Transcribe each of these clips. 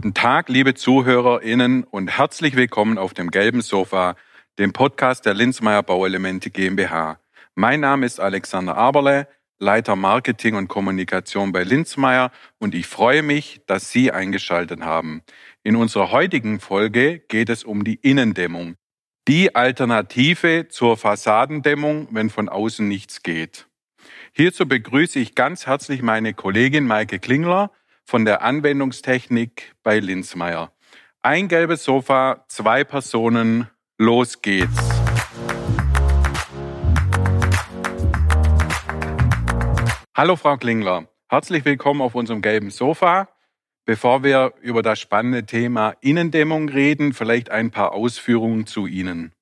Guten Tag, liebe ZuhörerInnen und herzlich willkommen auf dem gelben Sofa, dem Podcast der Linzmeier Bauelemente GmbH. Mein Name ist Alexander Aberle, Leiter Marketing und Kommunikation bei Linzmeier und ich freue mich, dass Sie eingeschaltet haben. In unserer heutigen Folge geht es um die Innendämmung. Die Alternative zur Fassadendämmung, wenn von außen nichts geht. Hierzu begrüße ich ganz herzlich meine Kollegin Maike Klingler von der Anwendungstechnik bei Linzmeier. Ein gelbes Sofa, zwei Personen, los geht's. Hallo Frau Klingler, herzlich willkommen auf unserem gelben Sofa. Bevor wir über das spannende Thema Innendämmung reden, vielleicht ein paar Ausführungen zu Ihnen.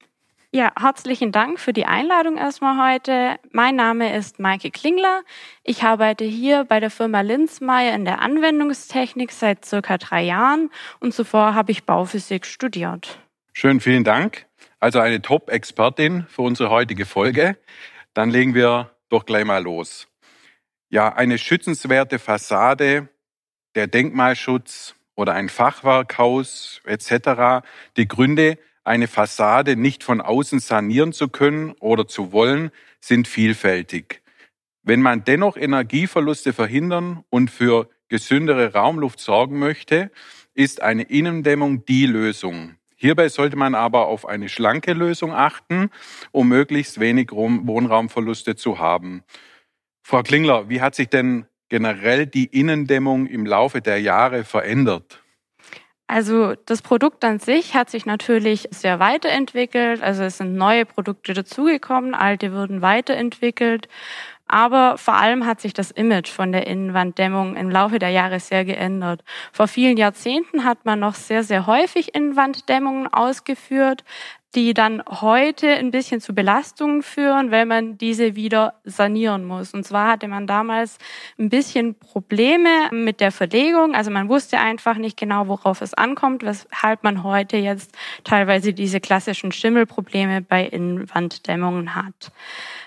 Ja, herzlichen Dank für die Einladung erstmal heute. Mein Name ist Maike Klingler. Ich arbeite hier bei der Firma Linzmeier in der Anwendungstechnik seit circa drei Jahren und zuvor habe ich Bauphysik studiert. Schön, vielen Dank. Also eine Top-Expertin für unsere heutige Folge. Dann legen wir doch gleich mal los. Ja, eine schützenswerte Fassade, der Denkmalschutz oder ein Fachwerkhaus etc. Die Gründe, eine Fassade nicht von außen sanieren zu können oder zu wollen, sind vielfältig. Wenn man dennoch Energieverluste verhindern und für gesündere Raumluft sorgen möchte, ist eine Innendämmung die Lösung. Hierbei sollte man aber auf eine schlanke Lösung achten, um möglichst wenig Wohnraumverluste zu haben. Frau Klingler, wie hat sich denn generell die Innendämmung im Laufe der Jahre verändert? Also das Produkt an sich hat sich natürlich sehr weiterentwickelt. Also es sind neue Produkte dazugekommen, alte wurden weiterentwickelt. Aber vor allem hat sich das Image von der Innenwanddämmung im Laufe der Jahre sehr geändert. Vor vielen Jahrzehnten hat man noch sehr, sehr häufig Innenwanddämmungen ausgeführt die dann heute ein bisschen zu Belastungen führen, weil man diese wieder sanieren muss. Und zwar hatte man damals ein bisschen Probleme mit der Verlegung. Also man wusste einfach nicht genau, worauf es ankommt, weshalb man heute jetzt teilweise diese klassischen Schimmelprobleme bei Innenwanddämmungen hat.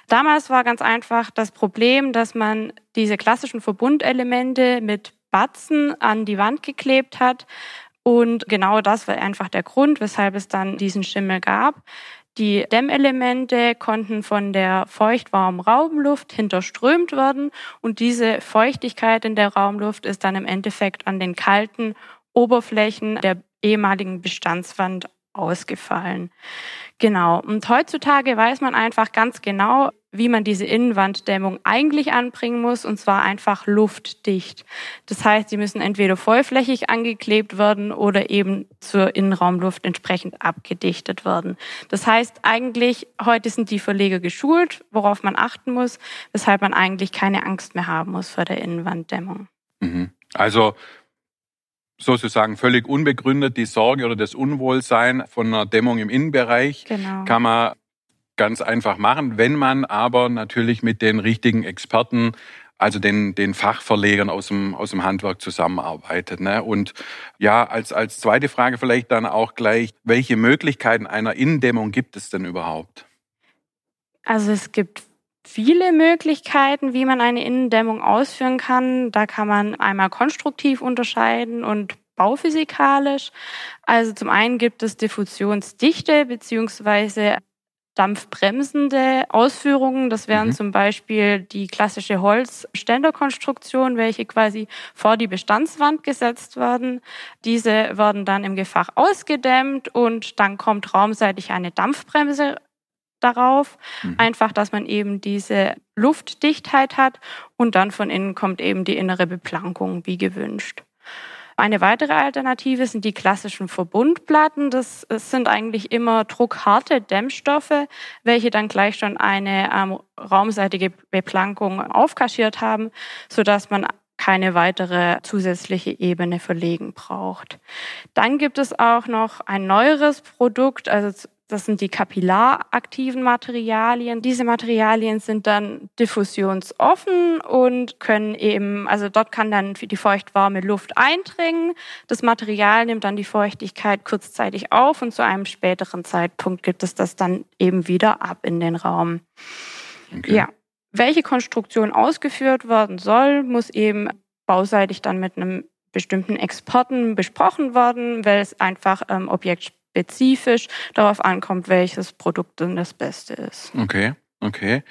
Damals war ganz einfach das Problem, dass man diese klassischen Verbundelemente mit Batzen an die Wand geklebt hat und genau das war einfach der Grund, weshalb es dann diesen Schimmel gab. Die Dämmelemente konnten von der feuchtwarmen Raumluft hinterströmt werden und diese Feuchtigkeit in der Raumluft ist dann im Endeffekt an den kalten Oberflächen der ehemaligen Bestandswand ausgefallen. Genau. Und heutzutage weiß man einfach ganz genau, wie man diese Innenwanddämmung eigentlich anbringen muss, und zwar einfach luftdicht. Das heißt, sie müssen entweder vollflächig angeklebt werden oder eben zur Innenraumluft entsprechend abgedichtet werden. Das heißt, eigentlich, heute sind die Verleger geschult, worauf man achten muss, weshalb man eigentlich keine Angst mehr haben muss vor der Innenwanddämmung. Mhm. Also sozusagen völlig unbegründet die Sorge oder das Unwohlsein von einer Dämmung im Innenbereich genau. kann man ganz einfach machen, wenn man aber natürlich mit den richtigen Experten also den, den Fachverlegern aus dem, aus dem Handwerk zusammenarbeitet. Ne? Und ja, als, als zweite Frage vielleicht dann auch gleich, welche Möglichkeiten einer Innendämmung gibt es denn überhaupt? Also es gibt viele Möglichkeiten, wie man eine Innendämmung ausführen kann. Da kann man einmal konstruktiv unterscheiden und bauphysikalisch. Also zum einen gibt es Diffusionsdichte beziehungsweise dampfbremsende Ausführungen. Das wären mhm. zum Beispiel die klassische Holzständerkonstruktion, welche quasi vor die Bestandswand gesetzt werden. Diese werden dann im Gefach ausgedämmt und dann kommt raumseitig eine Dampfbremse darauf. Mhm. Einfach, dass man eben diese Luftdichtheit hat und dann von innen kommt eben die innere Beplankung wie gewünscht. Eine weitere Alternative sind die klassischen Verbundplatten. Das, sind eigentlich immer druckharte Dämmstoffe, welche dann gleich schon eine ähm, raumseitige Beplankung aufkaschiert haben, sodass man keine weitere zusätzliche Ebene verlegen braucht. Dann gibt es auch noch ein neueres Produkt, also das sind die kapillaraktiven Materialien. Diese Materialien sind dann diffusionsoffen und können eben, also dort kann dann die feuchtwarme Luft eindringen. Das Material nimmt dann die Feuchtigkeit kurzzeitig auf und zu einem späteren Zeitpunkt gibt es das dann eben wieder ab in den Raum. Okay. Ja. Welche Konstruktion ausgeführt werden soll, muss eben bauseitig dann mit einem bestimmten Exporten besprochen worden, weil es einfach ähm, objektspezifisch darauf ankommt, welches Produkt denn das Beste ist. Okay, okay.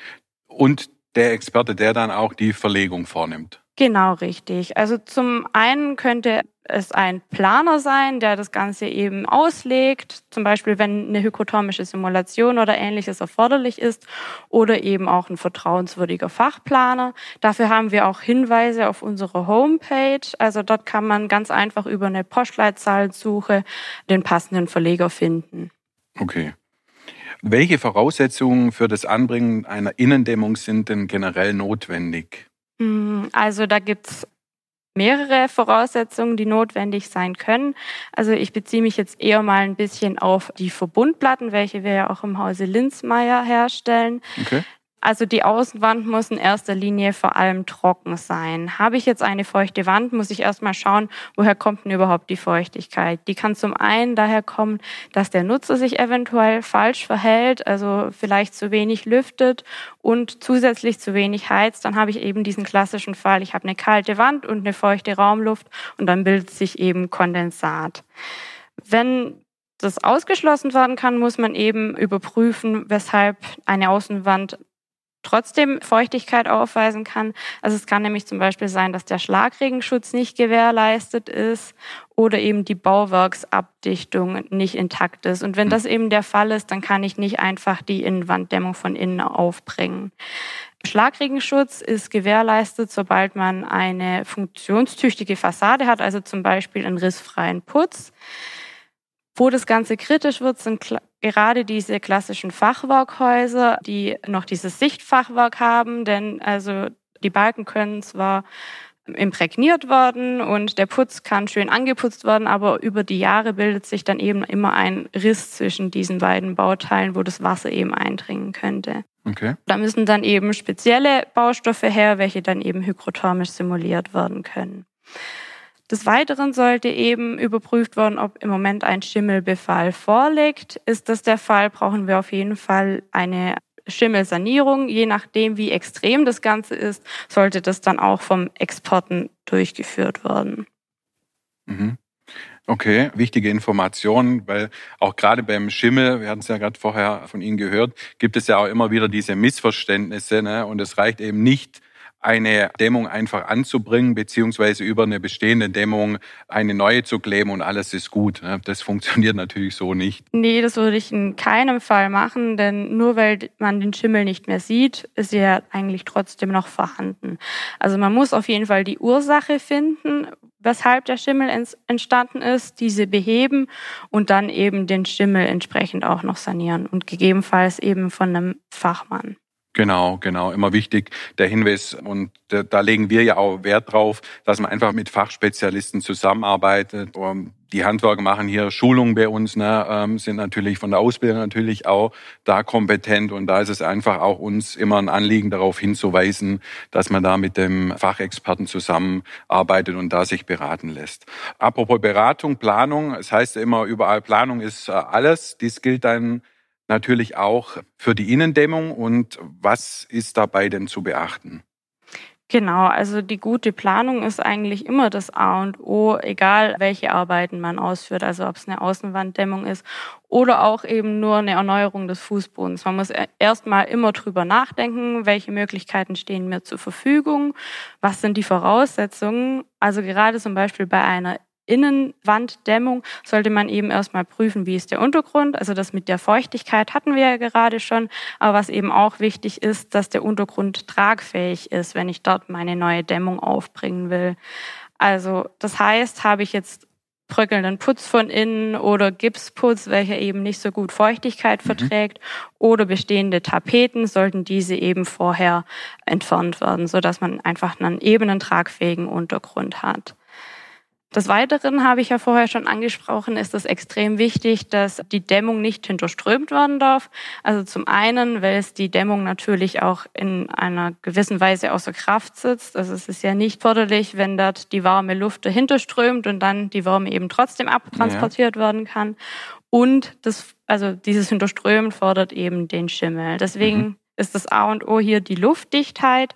Und der Experte, der dann auch die Verlegung vornimmt. Genau, richtig. Also zum einen könnte es ein Planer sein, der das Ganze eben auslegt, zum Beispiel wenn eine hygrotomische Simulation oder ähnliches erforderlich ist, oder eben auch ein vertrauenswürdiger Fachplaner. Dafür haben wir auch Hinweise auf unserer Homepage. Also dort kann man ganz einfach über eine Postleitzahlsuche den passenden Verleger finden. Okay. Welche Voraussetzungen für das Anbringen einer Innendämmung sind denn generell notwendig? Hm, also da gibt's mehrere Voraussetzungen, die notwendig sein können. Also ich beziehe mich jetzt eher mal ein bisschen auf die Verbundplatten, welche wir ja auch im Hause Linzmeier herstellen. Okay. Also die Außenwand muss in erster Linie vor allem trocken sein. Habe ich jetzt eine feuchte Wand, muss ich erstmal schauen, woher kommt denn überhaupt die Feuchtigkeit. Die kann zum einen daher kommen, dass der Nutzer sich eventuell falsch verhält, also vielleicht zu wenig lüftet und zusätzlich zu wenig heizt. Dann habe ich eben diesen klassischen Fall, ich habe eine kalte Wand und eine feuchte Raumluft und dann bildet sich eben Kondensat. Wenn das ausgeschlossen werden kann, muss man eben überprüfen, weshalb eine Außenwand trotzdem Feuchtigkeit aufweisen kann. Also es kann nämlich zum Beispiel sein, dass der Schlagregenschutz nicht gewährleistet ist oder eben die Bauwerksabdichtung nicht intakt ist. Und wenn hm. das eben der Fall ist, dann kann ich nicht einfach die Innenwanddämmung von innen aufbringen. Schlagregenschutz ist gewährleistet, sobald man eine funktionstüchtige Fassade hat, also zum Beispiel einen rissfreien Putz. Wo das Ganze kritisch wird, sind gerade diese klassischen Fachwerkhäuser, die noch dieses Sichtfachwerk haben, denn also die Balken können zwar imprägniert werden und der Putz kann schön angeputzt werden, aber über die Jahre bildet sich dann eben immer ein Riss zwischen diesen beiden Bauteilen, wo das Wasser eben eindringen könnte. Okay. Da müssen dann eben spezielle Baustoffe her, welche dann eben hygrothermisch simuliert werden können. Des Weiteren sollte eben überprüft werden, ob im Moment ein Schimmelbefall vorliegt. Ist das der Fall, brauchen wir auf jeden Fall eine Schimmelsanierung. Je nachdem, wie extrem das Ganze ist, sollte das dann auch vom Exporten durchgeführt werden. Mhm. Okay, wichtige Information, weil auch gerade beim Schimmel, wir hatten es ja gerade vorher von Ihnen gehört, gibt es ja auch immer wieder diese Missverständnisse. Ne? Und es reicht eben nicht, eine Dämmung einfach anzubringen, beziehungsweise über eine bestehende Dämmung eine neue zu kleben und alles ist gut. Das funktioniert natürlich so nicht. Nee, das würde ich in keinem Fall machen, denn nur weil man den Schimmel nicht mehr sieht, ist er eigentlich trotzdem noch vorhanden. Also man muss auf jeden Fall die Ursache finden, weshalb der Schimmel entstanden ist, diese beheben und dann eben den Schimmel entsprechend auch noch sanieren und gegebenenfalls eben von einem Fachmann. Genau, genau. Immer wichtig der Hinweis. Und da legen wir ja auch Wert drauf, dass man einfach mit Fachspezialisten zusammenarbeitet. Die Handwerker machen hier Schulungen bei uns, ne, ähm, sind natürlich von der Ausbildung natürlich auch da kompetent. Und da ist es einfach auch uns immer ein Anliegen, darauf hinzuweisen, dass man da mit dem Fachexperten zusammenarbeitet und da sich beraten lässt. Apropos Beratung, Planung. Es heißt ja immer überall, Planung ist äh, alles. Dies gilt dann natürlich auch für die Innendämmung. Und was ist dabei denn zu beachten? Genau, also die gute Planung ist eigentlich immer das A und O, egal welche Arbeiten man ausführt, also ob es eine Außenwanddämmung ist oder auch eben nur eine Erneuerung des Fußbodens. Man muss erstmal immer drüber nachdenken, welche Möglichkeiten stehen mir zur Verfügung, was sind die Voraussetzungen. Also gerade zum Beispiel bei einer Innenwanddämmung sollte man eben erstmal prüfen, wie ist der Untergrund. Also das mit der Feuchtigkeit hatten wir ja gerade schon. Aber was eben auch wichtig ist, dass der Untergrund tragfähig ist, wenn ich dort meine neue Dämmung aufbringen will. Also das heißt, habe ich jetzt bröckelnden Putz von innen oder Gipsputz, welcher eben nicht so gut Feuchtigkeit mhm. verträgt oder bestehende Tapeten, sollten diese eben vorher entfernt werden, so dass man einfach einen ebenen, tragfähigen Untergrund hat. Des Weiteren habe ich ja vorher schon angesprochen, ist es extrem wichtig, dass die Dämmung nicht hinterströmt werden darf. Also zum einen, weil es die Dämmung natürlich auch in einer gewissen Weise außer Kraft sitzt. Also es ist ja nicht förderlich, wenn dort die warme Luft dahinter strömt und dann die Wärme eben trotzdem abtransportiert ja. werden kann. Und das, also dieses Hinterströmen fordert eben den Schimmel. Deswegen mhm. ist das A und O hier die Luftdichtheit.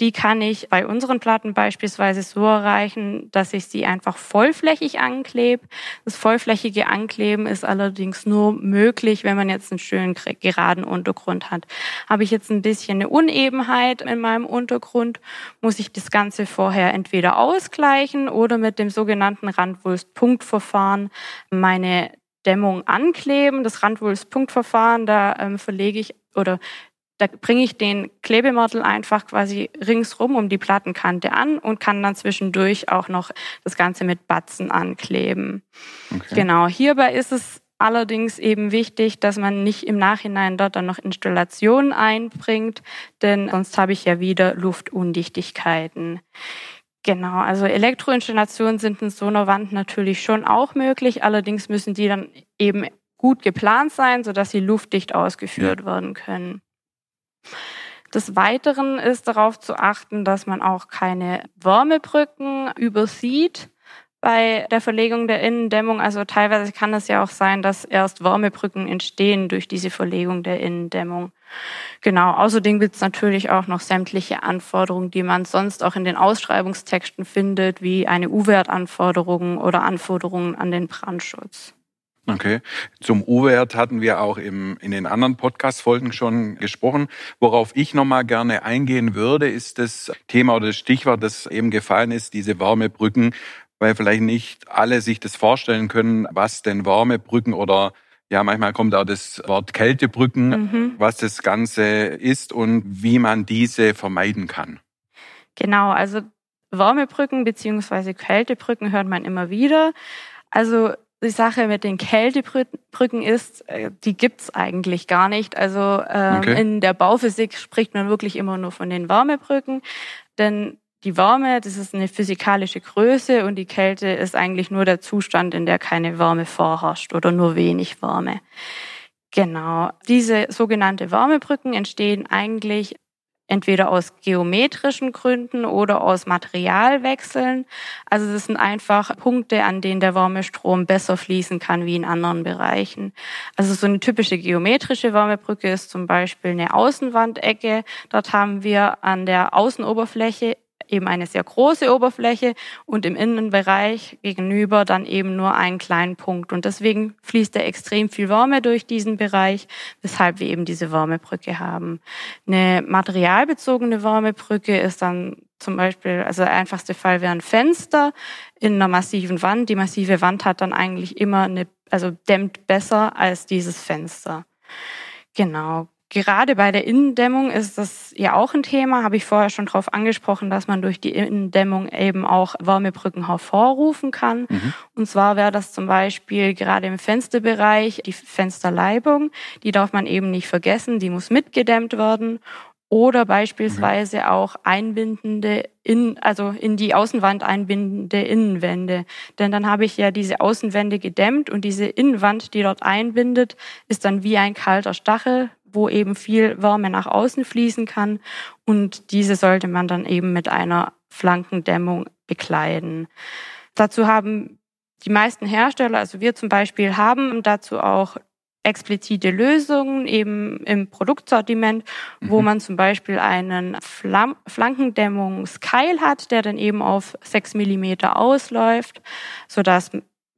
Die kann ich bei unseren Platten beispielsweise so erreichen, dass ich sie einfach vollflächig anklebe. Das vollflächige Ankleben ist allerdings nur möglich, wenn man jetzt einen schönen geraden Untergrund hat. Habe ich jetzt ein bisschen eine Unebenheit in meinem Untergrund, muss ich das Ganze vorher entweder ausgleichen oder mit dem sogenannten Randwulst-Punktverfahren meine Dämmung ankleben. Das Randwulst-Punktverfahren, da ähm, verlege ich oder da bringe ich den Klebemörtel einfach quasi ringsrum um die Plattenkante an und kann dann zwischendurch auch noch das Ganze mit Batzen ankleben. Okay. Genau. Hierbei ist es allerdings eben wichtig, dass man nicht im Nachhinein dort dann noch Installationen einbringt, denn sonst habe ich ja wieder Luftundichtigkeiten. Genau, also Elektroinstallationen sind in so einer Wand natürlich schon auch möglich, allerdings müssen die dann eben gut geplant sein, sodass sie luftdicht ausgeführt ja. werden können. Des Weiteren ist darauf zu achten, dass man auch keine Wärmebrücken übersieht bei der Verlegung der Innendämmung. Also teilweise kann es ja auch sein, dass erst Wärmebrücken entstehen durch diese Verlegung der Innendämmung. Genau. Außerdem gibt es natürlich auch noch sämtliche Anforderungen, die man sonst auch in den Ausschreibungstexten findet, wie eine U-Wertanforderung oder Anforderungen an den Brandschutz. Okay. Zum U-Wert hatten wir auch im, in den anderen Podcast-Folgen schon gesprochen. Worauf ich nochmal gerne eingehen würde, ist das Thema oder das Stichwort, das eben gefallen ist, diese Wärmebrücken, weil vielleicht nicht alle sich das vorstellen können, was denn Wärmebrücken oder ja, manchmal kommt auch das Wort Kältebrücken, mhm. was das Ganze ist und wie man diese vermeiden kann. Genau, also Wärmebrücken beziehungsweise Kältebrücken hört man immer wieder. Also die Sache mit den Kältebrücken ist, äh, die gibt's eigentlich gar nicht. Also ähm, okay. in der Bauphysik spricht man wirklich immer nur von den Wärmebrücken, denn die Wärme, das ist eine physikalische Größe und die Kälte ist eigentlich nur der Zustand, in der keine Wärme vorherrscht oder nur wenig Wärme. Genau. Diese sogenannte Wärmebrücken entstehen eigentlich entweder aus geometrischen Gründen oder aus Materialwechseln. Also das sind einfach Punkte, an denen der Wärmestrom besser fließen kann wie in anderen Bereichen. Also so eine typische geometrische Wärmebrücke ist zum Beispiel eine Außenwandecke. Dort haben wir an der Außenoberfläche eben eine sehr große Oberfläche und im Innenbereich gegenüber dann eben nur einen kleinen Punkt. Und deswegen fließt da extrem viel Wärme durch diesen Bereich, weshalb wir eben diese Wärmebrücke haben. Eine materialbezogene Wärmebrücke ist dann zum Beispiel, also der einfachste Fall wäre ein Fenster in einer massiven Wand. Die massive Wand hat dann eigentlich immer eine, also dämmt besser als dieses Fenster. Genau. Gerade bei der Innendämmung ist das ja auch ein Thema, habe ich vorher schon darauf angesprochen, dass man durch die Innendämmung eben auch Wärmebrücken hervorrufen kann. Mhm. Und zwar wäre das zum Beispiel gerade im Fensterbereich die Fensterleibung, die darf man eben nicht vergessen, die muss mitgedämmt werden. Oder beispielsweise okay. auch einbindende, in, also in die Außenwand einbindende Innenwände. Denn dann habe ich ja diese Außenwände gedämmt und diese Innenwand, die dort einbindet, ist dann wie ein kalter Stachel, wo eben viel Wärme nach außen fließen kann. Und diese sollte man dann eben mit einer Flankendämmung bekleiden. Dazu haben die meisten Hersteller, also wir zum Beispiel, haben dazu auch explizite Lösungen eben im Produktsortiment, mhm. wo man zum Beispiel einen Flam Flankendämmungskeil hat, der dann eben auf sechs Millimeter ausläuft, sodass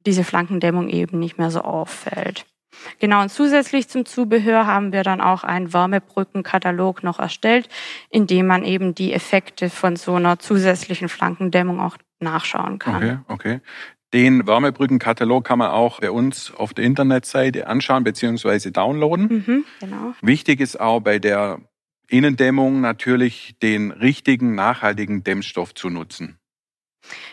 diese Flankendämmung eben nicht mehr so auffällt. Genau, und zusätzlich zum Zubehör haben wir dann auch einen Wärmebrückenkatalog noch erstellt, in dem man eben die Effekte von so einer zusätzlichen Flankendämmung auch nachschauen kann. Okay, okay. Den Wärmebrückenkatalog kann man auch bei uns auf der Internetseite anschauen bzw. downloaden. Mhm, genau. Wichtig ist auch bei der Innendämmung natürlich den richtigen, nachhaltigen Dämmstoff zu nutzen.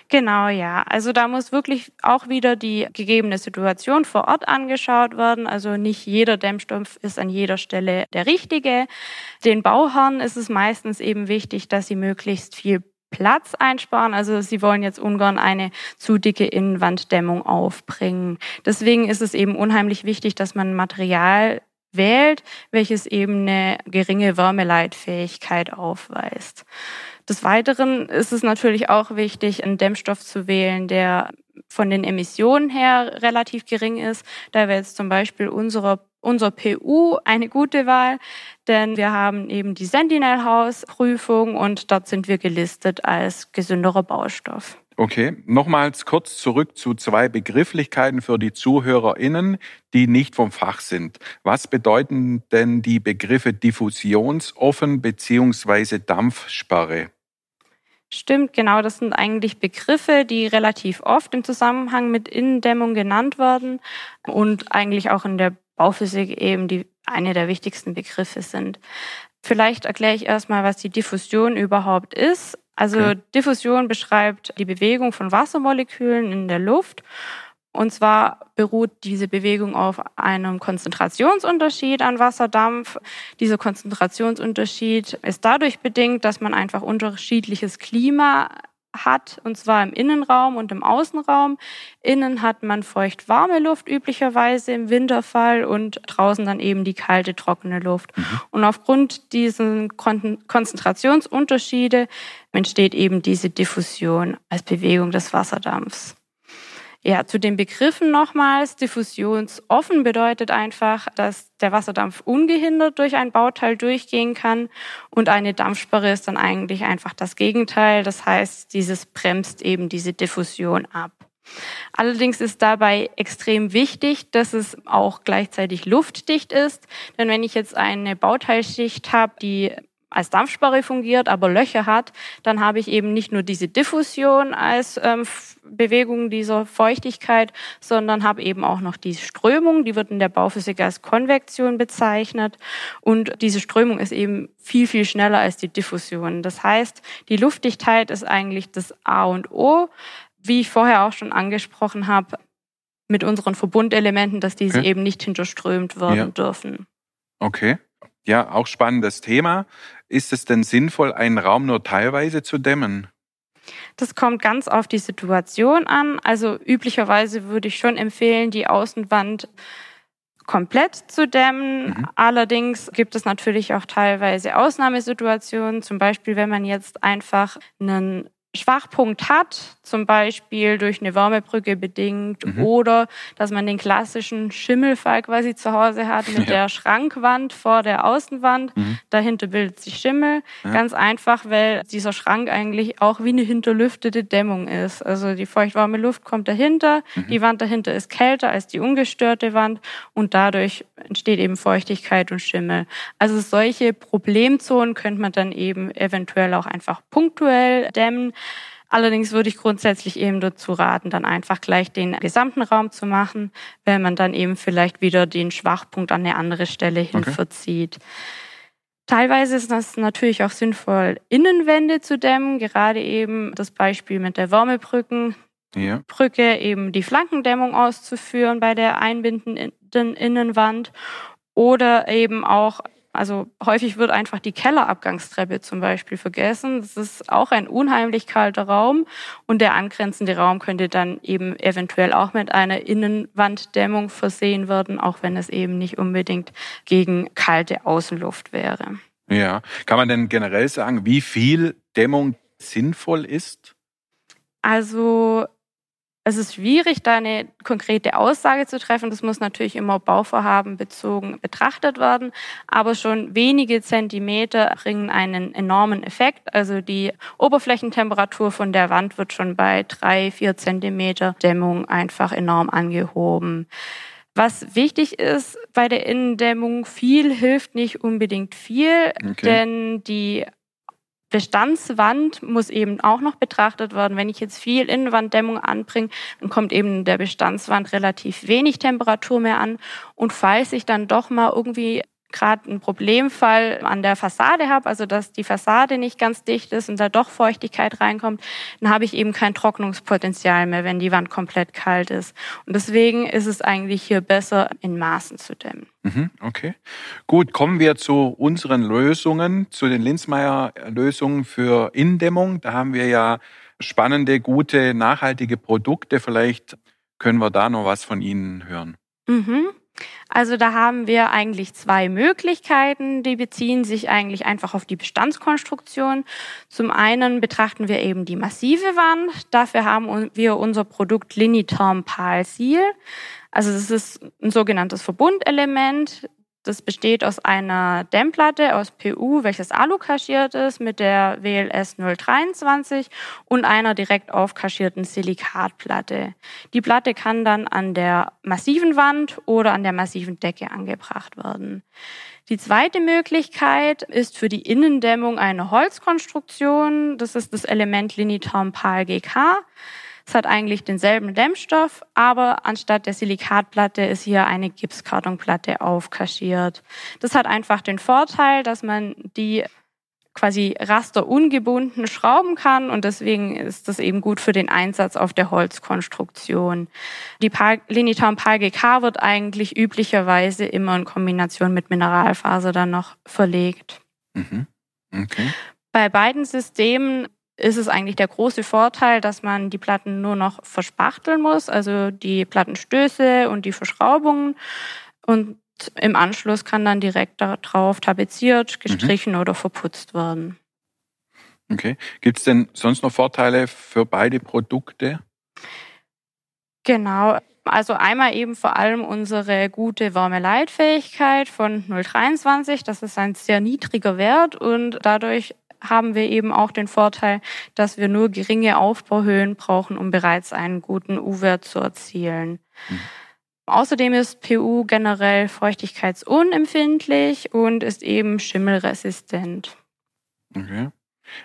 Genau, ja. Also da muss wirklich auch wieder die gegebene Situation vor Ort angeschaut werden. Also nicht jeder Dämmstoff ist an jeder Stelle der richtige. Den Bauherren ist es meistens eben wichtig, dass sie möglichst viel Platz einsparen. Also sie wollen jetzt ungern eine zu dicke Innenwanddämmung aufbringen. Deswegen ist es eben unheimlich wichtig, dass man Material wählt, welches eben eine geringe Wärmeleitfähigkeit aufweist. Des Weiteren ist es natürlich auch wichtig, einen Dämmstoff zu wählen, der von den Emissionen her relativ gering ist. Da wäre jetzt zum Beispiel unsere, unser PU eine gute Wahl, denn wir haben eben die Sentinel-Haus-Prüfung und dort sind wir gelistet als gesünderer Baustoff. Okay, nochmals kurz zurück zu zwei Begrifflichkeiten für die ZuhörerInnen, die nicht vom Fach sind. Was bedeuten denn die Begriffe Diffusionsoffen beziehungsweise Dampfsperre? Stimmt, genau, das sind eigentlich Begriffe, die relativ oft im Zusammenhang mit Innendämmung genannt werden und eigentlich auch in der Bauphysik eben die eine der wichtigsten Begriffe sind. Vielleicht erkläre ich erstmal, was die Diffusion überhaupt ist. Also okay. Diffusion beschreibt die Bewegung von Wassermolekülen in der Luft. Und zwar beruht diese Bewegung auf einem Konzentrationsunterschied an Wasserdampf. Dieser Konzentrationsunterschied ist dadurch bedingt, dass man einfach unterschiedliches Klima hat, und zwar im Innenraum und im Außenraum. Innen hat man feucht-warme Luft üblicherweise im Winterfall und draußen dann eben die kalte, trockene Luft. Mhm. Und aufgrund diesen Kon Konzentrationsunterschiede entsteht eben diese Diffusion als Bewegung des Wasserdampfs. Ja, zu den Begriffen nochmals. Diffusionsoffen bedeutet einfach, dass der Wasserdampf ungehindert durch ein Bauteil durchgehen kann und eine Dampfsperre ist dann eigentlich einfach das Gegenteil. Das heißt, dieses bremst eben diese Diffusion ab. Allerdings ist dabei extrem wichtig, dass es auch gleichzeitig luftdicht ist. Denn wenn ich jetzt eine Bauteilschicht habe, die als Dampfsperre fungiert, aber Löcher hat, dann habe ich eben nicht nur diese Diffusion als ähm, Bewegung dieser Feuchtigkeit, sondern habe eben auch noch die Strömung, die wird in der Bauphysik als Konvektion bezeichnet. Und diese Strömung ist eben viel, viel schneller als die Diffusion. Das heißt, die Luftdichtheit ist eigentlich das A und O, wie ich vorher auch schon angesprochen habe, mit unseren Verbundelementen, dass diese okay. eben nicht hinterströmt werden ja. dürfen. Okay. Ja, auch spannendes Thema. Ist es denn sinnvoll, einen Raum nur teilweise zu dämmen? Das kommt ganz auf die Situation an. Also üblicherweise würde ich schon empfehlen, die Außenwand komplett zu dämmen. Mhm. Allerdings gibt es natürlich auch teilweise Ausnahmesituationen. Zum Beispiel, wenn man jetzt einfach einen Schwachpunkt hat, zum Beispiel durch eine Wärmebrücke bedingt mhm. oder dass man den klassischen Schimmelfall quasi zu Hause hat mit ja. der Schrankwand vor der Außenwand. Mhm. Dahinter bildet sich Schimmel. Ja. Ganz einfach, weil dieser Schrank eigentlich auch wie eine hinterlüftete Dämmung ist. Also die feuchtwarme Luft kommt dahinter, mhm. die Wand dahinter ist kälter als die ungestörte Wand und dadurch entsteht eben Feuchtigkeit und Schimmel. Also solche Problemzonen könnte man dann eben eventuell auch einfach punktuell dämmen. Allerdings würde ich grundsätzlich eben dazu raten, dann einfach gleich den gesamten Raum zu machen, wenn man dann eben vielleicht wieder den Schwachpunkt an eine andere Stelle hin okay. verzieht. Teilweise ist das natürlich auch sinnvoll, Innenwände zu dämmen, gerade eben das Beispiel mit der Wärmebrücken. Ja. Brücke eben die Flankendämmung auszuführen bei der einbindenden Innenwand oder eben auch also häufig wird einfach die Kellerabgangstreppe zum Beispiel vergessen. Das ist auch ein unheimlich kalter Raum und der angrenzende Raum könnte dann eben eventuell auch mit einer Innenwanddämmung versehen werden, auch wenn es eben nicht unbedingt gegen kalte Außenluft wäre. Ja, kann man denn generell sagen, wie viel Dämmung sinnvoll ist? Also es ist schwierig, da eine konkrete Aussage zu treffen. Das muss natürlich immer Bauvorhaben bezogen betrachtet werden. Aber schon wenige Zentimeter bringen einen enormen Effekt. Also die Oberflächentemperatur von der Wand wird schon bei drei, vier Zentimeter Dämmung einfach enorm angehoben. Was wichtig ist bei der Innendämmung, viel hilft nicht unbedingt viel, okay. denn die Bestandswand muss eben auch noch betrachtet werden. Wenn ich jetzt viel Innenwanddämmung anbringe, dann kommt eben der Bestandswand relativ wenig Temperatur mehr an. Und falls ich dann doch mal irgendwie gerade einen Problemfall an der Fassade habe, also dass die Fassade nicht ganz dicht ist und da doch Feuchtigkeit reinkommt, dann habe ich eben kein Trocknungspotenzial mehr, wenn die Wand komplett kalt ist. Und deswegen ist es eigentlich hier besser, in Maßen zu dämmen. Mhm, okay. Gut, kommen wir zu unseren Lösungen, zu den Linzmeier-Lösungen für Indämmung. Da haben wir ja spannende, gute, nachhaltige Produkte. Vielleicht können wir da noch was von Ihnen hören. Mhm. Also da haben wir eigentlich zwei Möglichkeiten, die beziehen sich eigentlich einfach auf die Bestandskonstruktion. Zum einen betrachten wir eben die massive Wand. Dafür haben wir unser Produkt Liniturm Pal Seal. Also das ist ein sogenanntes Verbundelement. Das besteht aus einer Dämmplatte aus PU, welches Alu kaschiert ist, mit der WLS 023 und einer direkt aufkaschierten Silikatplatte. Die Platte kann dann an der massiven Wand oder an der massiven Decke angebracht werden. Die zweite Möglichkeit ist für die Innendämmung eine Holzkonstruktion. Das ist das Element Liniturm PAL GK. Es hat eigentlich denselben Dämmstoff, aber anstatt der Silikatplatte ist hier eine Gipskartonplatte aufkaschiert. Das hat einfach den Vorteil, dass man die quasi rasterungebunden schrauben kann und deswegen ist das eben gut für den Einsatz auf der Holzkonstruktion. Die Linitarm PAL GK wird eigentlich üblicherweise immer in Kombination mit Mineralfaser dann noch verlegt. Mhm. Okay. Bei beiden Systemen ist es eigentlich der große Vorteil, dass man die Platten nur noch verspachteln muss, also die Plattenstöße und die Verschraubungen. Und im Anschluss kann dann direkt darauf tapeziert, gestrichen mhm. oder verputzt werden. Okay. Gibt es denn sonst noch Vorteile für beide Produkte? Genau. Also einmal eben vor allem unsere gute Wärmeleitfähigkeit von 0,23. Das ist ein sehr niedriger Wert und dadurch haben wir eben auch den Vorteil, dass wir nur geringe Aufbauhöhen brauchen, um bereits einen guten U-Wert zu erzielen. Mhm. Außerdem ist PU generell feuchtigkeitsunempfindlich und ist eben schimmelresistent. Okay.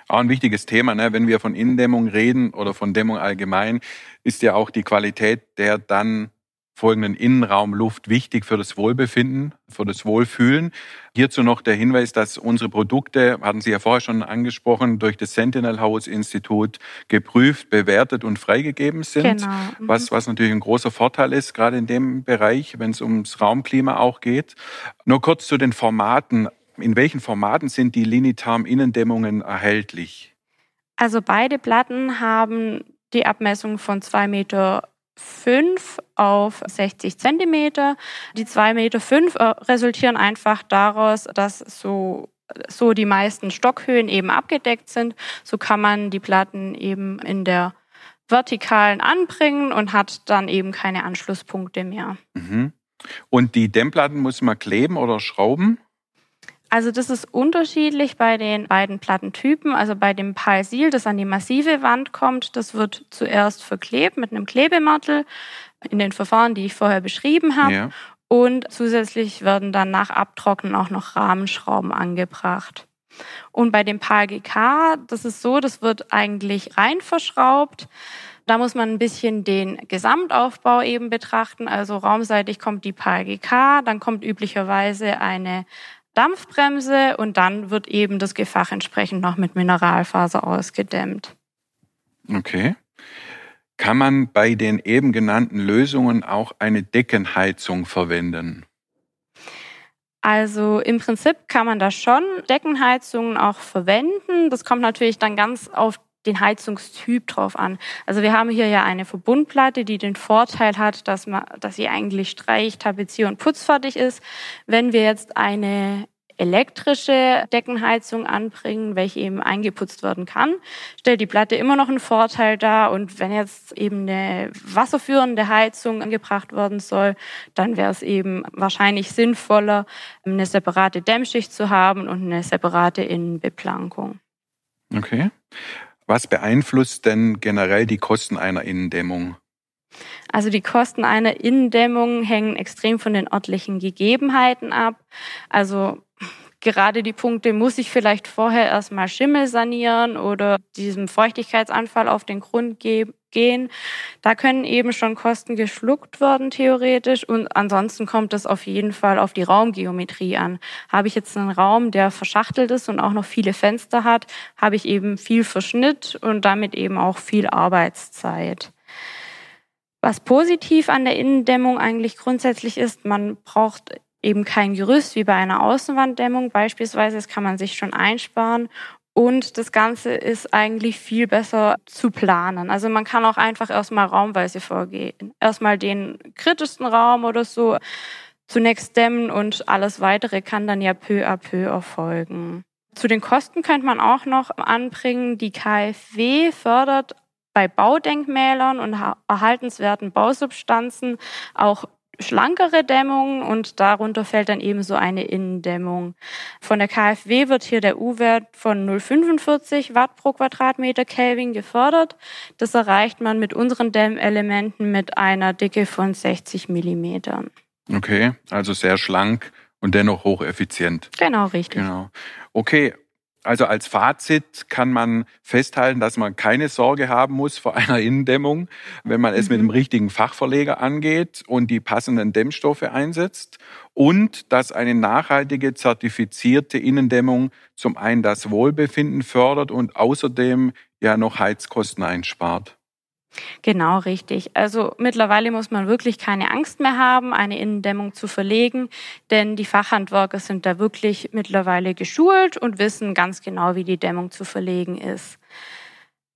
Auch ein wichtiges Thema, ne? wenn wir von Innendämmung reden oder von Dämmung allgemein, ist ja auch die Qualität der dann folgenden Innenraumluft wichtig für das Wohlbefinden, für das Wohlfühlen. Hierzu noch der Hinweis, dass unsere Produkte, hatten Sie ja vorher schon angesprochen, durch das Sentinel House Institut geprüft, bewertet und freigegeben sind. Genau. Mhm. Was, was natürlich ein großer Vorteil ist, gerade in dem Bereich, wenn es ums Raumklima auch geht. Nur kurz zu den Formaten. In welchen Formaten sind die Linitarm-Innendämmungen erhältlich? Also beide Platten haben die Abmessung von zwei Meter 5 auf 60 Zentimeter. Die 2,5 Meter fünf äh, resultieren einfach daraus, dass so so die meisten Stockhöhen eben abgedeckt sind. So kann man die Platten eben in der vertikalen anbringen und hat dann eben keine Anschlusspunkte mehr. Mhm. Und die Dämmplatten muss man kleben oder schrauben? Also das ist unterschiedlich bei den beiden Plattentypen. Also bei dem Palsil, das an die massive Wand kommt, das wird zuerst verklebt mit einem Klebemörtel in den Verfahren, die ich vorher beschrieben habe. Ja. Und zusätzlich werden dann nach Abtrocknen auch noch Rahmenschrauben angebracht. Und bei dem PALGK, das ist so, das wird eigentlich rein verschraubt. Da muss man ein bisschen den Gesamtaufbau eben betrachten. Also raumseitig kommt die PALGK, dann kommt üblicherweise eine Dampfbremse und dann wird eben das Gefach entsprechend noch mit Mineralfaser ausgedämmt. Okay. Kann man bei den eben genannten Lösungen auch eine Deckenheizung verwenden? Also im Prinzip kann man da schon Deckenheizungen auch verwenden. Das kommt natürlich dann ganz auf den Heizungstyp drauf an. Also wir haben hier ja eine Verbundplatte, die den Vorteil hat, dass man, dass sie eigentlich streich, tapezier und putzfertig ist. Wenn wir jetzt eine elektrische Deckenheizung anbringen, welche eben eingeputzt werden kann, stellt die Platte immer noch einen Vorteil dar. Und wenn jetzt eben eine wasserführende Heizung angebracht werden soll, dann wäre es eben wahrscheinlich sinnvoller, eine separate Dämmschicht zu haben und eine separate Innenbeplankung. Okay. Was beeinflusst denn generell die Kosten einer Innendämmung? Also die Kosten einer Innendämmung hängen extrem von den örtlichen Gegebenheiten ab. Also gerade die Punkte, muss ich vielleicht vorher erstmal Schimmel sanieren oder diesem Feuchtigkeitsanfall auf den Grund geben gehen. Da können eben schon Kosten geschluckt werden, theoretisch. Und ansonsten kommt es auf jeden Fall auf die Raumgeometrie an. Habe ich jetzt einen Raum, der verschachtelt ist und auch noch viele Fenster hat, habe ich eben viel Verschnitt und damit eben auch viel Arbeitszeit. Was positiv an der Innendämmung eigentlich grundsätzlich ist, man braucht eben kein Gerüst wie bei einer Außenwanddämmung beispielsweise. Das kann man sich schon einsparen und das Ganze ist eigentlich viel besser zu planen. Also man kann auch einfach erstmal raumweise vorgehen. Erstmal den kritischsten Raum oder so zunächst dämmen und alles weitere kann dann ja peu à peu erfolgen. Zu den Kosten könnte man auch noch anbringen, die KfW fördert bei Baudenkmälern und erhaltenswerten Bausubstanzen auch schlankere Dämmungen und darunter fällt dann eben so eine Innendämmung. Von der KfW wird hier der U-Wert von 0,45 Watt pro Quadratmeter Kelvin gefördert. Das erreicht man mit unseren Dämmelementen mit einer Dicke von 60 Millimetern. Okay, also sehr schlank und dennoch hocheffizient. Genau, richtig. Genau. Okay, also als Fazit kann man festhalten, dass man keine Sorge haben muss vor einer Innendämmung, wenn man es mhm. mit dem richtigen Fachverleger angeht und die passenden Dämmstoffe einsetzt und dass eine nachhaltige, zertifizierte Innendämmung zum einen das Wohlbefinden fördert und außerdem ja noch Heizkosten einspart. Genau, richtig. Also mittlerweile muss man wirklich keine Angst mehr haben, eine Innendämmung zu verlegen, denn die Fachhandwerker sind da wirklich mittlerweile geschult und wissen ganz genau, wie die Dämmung zu verlegen ist.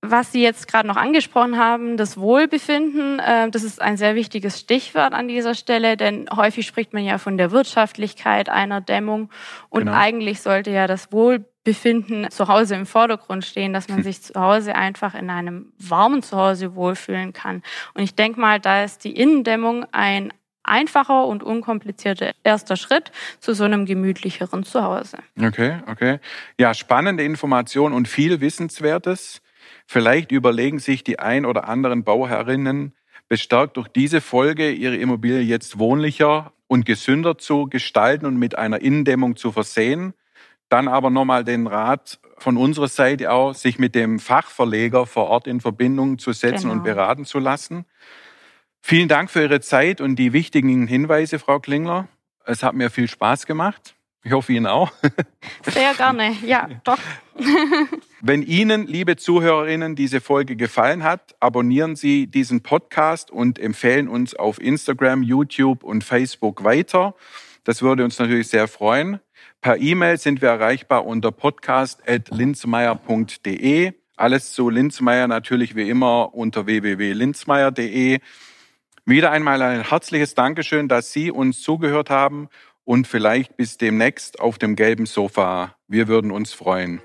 Was Sie jetzt gerade noch angesprochen haben, das Wohlbefinden, äh, das ist ein sehr wichtiges Stichwort an dieser Stelle, denn häufig spricht man ja von der Wirtschaftlichkeit einer Dämmung und genau. eigentlich sollte ja das Wohlbefinden Befinden zu Hause im Vordergrund stehen, dass man sich zu Hause einfach in einem warmen Zuhause wohlfühlen kann. Und ich denke mal, da ist die Innendämmung ein einfacher und unkomplizierter erster Schritt zu so einem gemütlicheren Zuhause. Okay, okay. Ja, spannende Information und viel Wissenswertes. Vielleicht überlegen sich die ein oder anderen Bauherrinnen, bestärkt durch diese Folge ihre Immobilie jetzt wohnlicher und gesünder zu gestalten und mit einer Innendämmung zu versehen. Dann aber nochmal den Rat von unserer Seite auch, sich mit dem Fachverleger vor Ort in Verbindung zu setzen genau. und beraten zu lassen. Vielen Dank für Ihre Zeit und die wichtigen Hinweise, Frau Klingler. Es hat mir viel Spaß gemacht. Ich hoffe Ihnen auch. Sehr gerne, ja, doch. Wenn Ihnen, liebe Zuhörerinnen, diese Folge gefallen hat, abonnieren Sie diesen Podcast und empfehlen uns auf Instagram, YouTube und Facebook weiter. Das würde uns natürlich sehr freuen. Per E-Mail sind wir erreichbar unter podcast.linzmeier.de. Alles zu Linzmeier natürlich wie immer unter www.linzmeier.de. Wieder einmal ein herzliches Dankeschön, dass Sie uns zugehört haben und vielleicht bis demnächst auf dem gelben Sofa. Wir würden uns freuen.